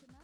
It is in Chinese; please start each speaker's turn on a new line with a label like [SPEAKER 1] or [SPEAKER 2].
[SPEAKER 1] 什么？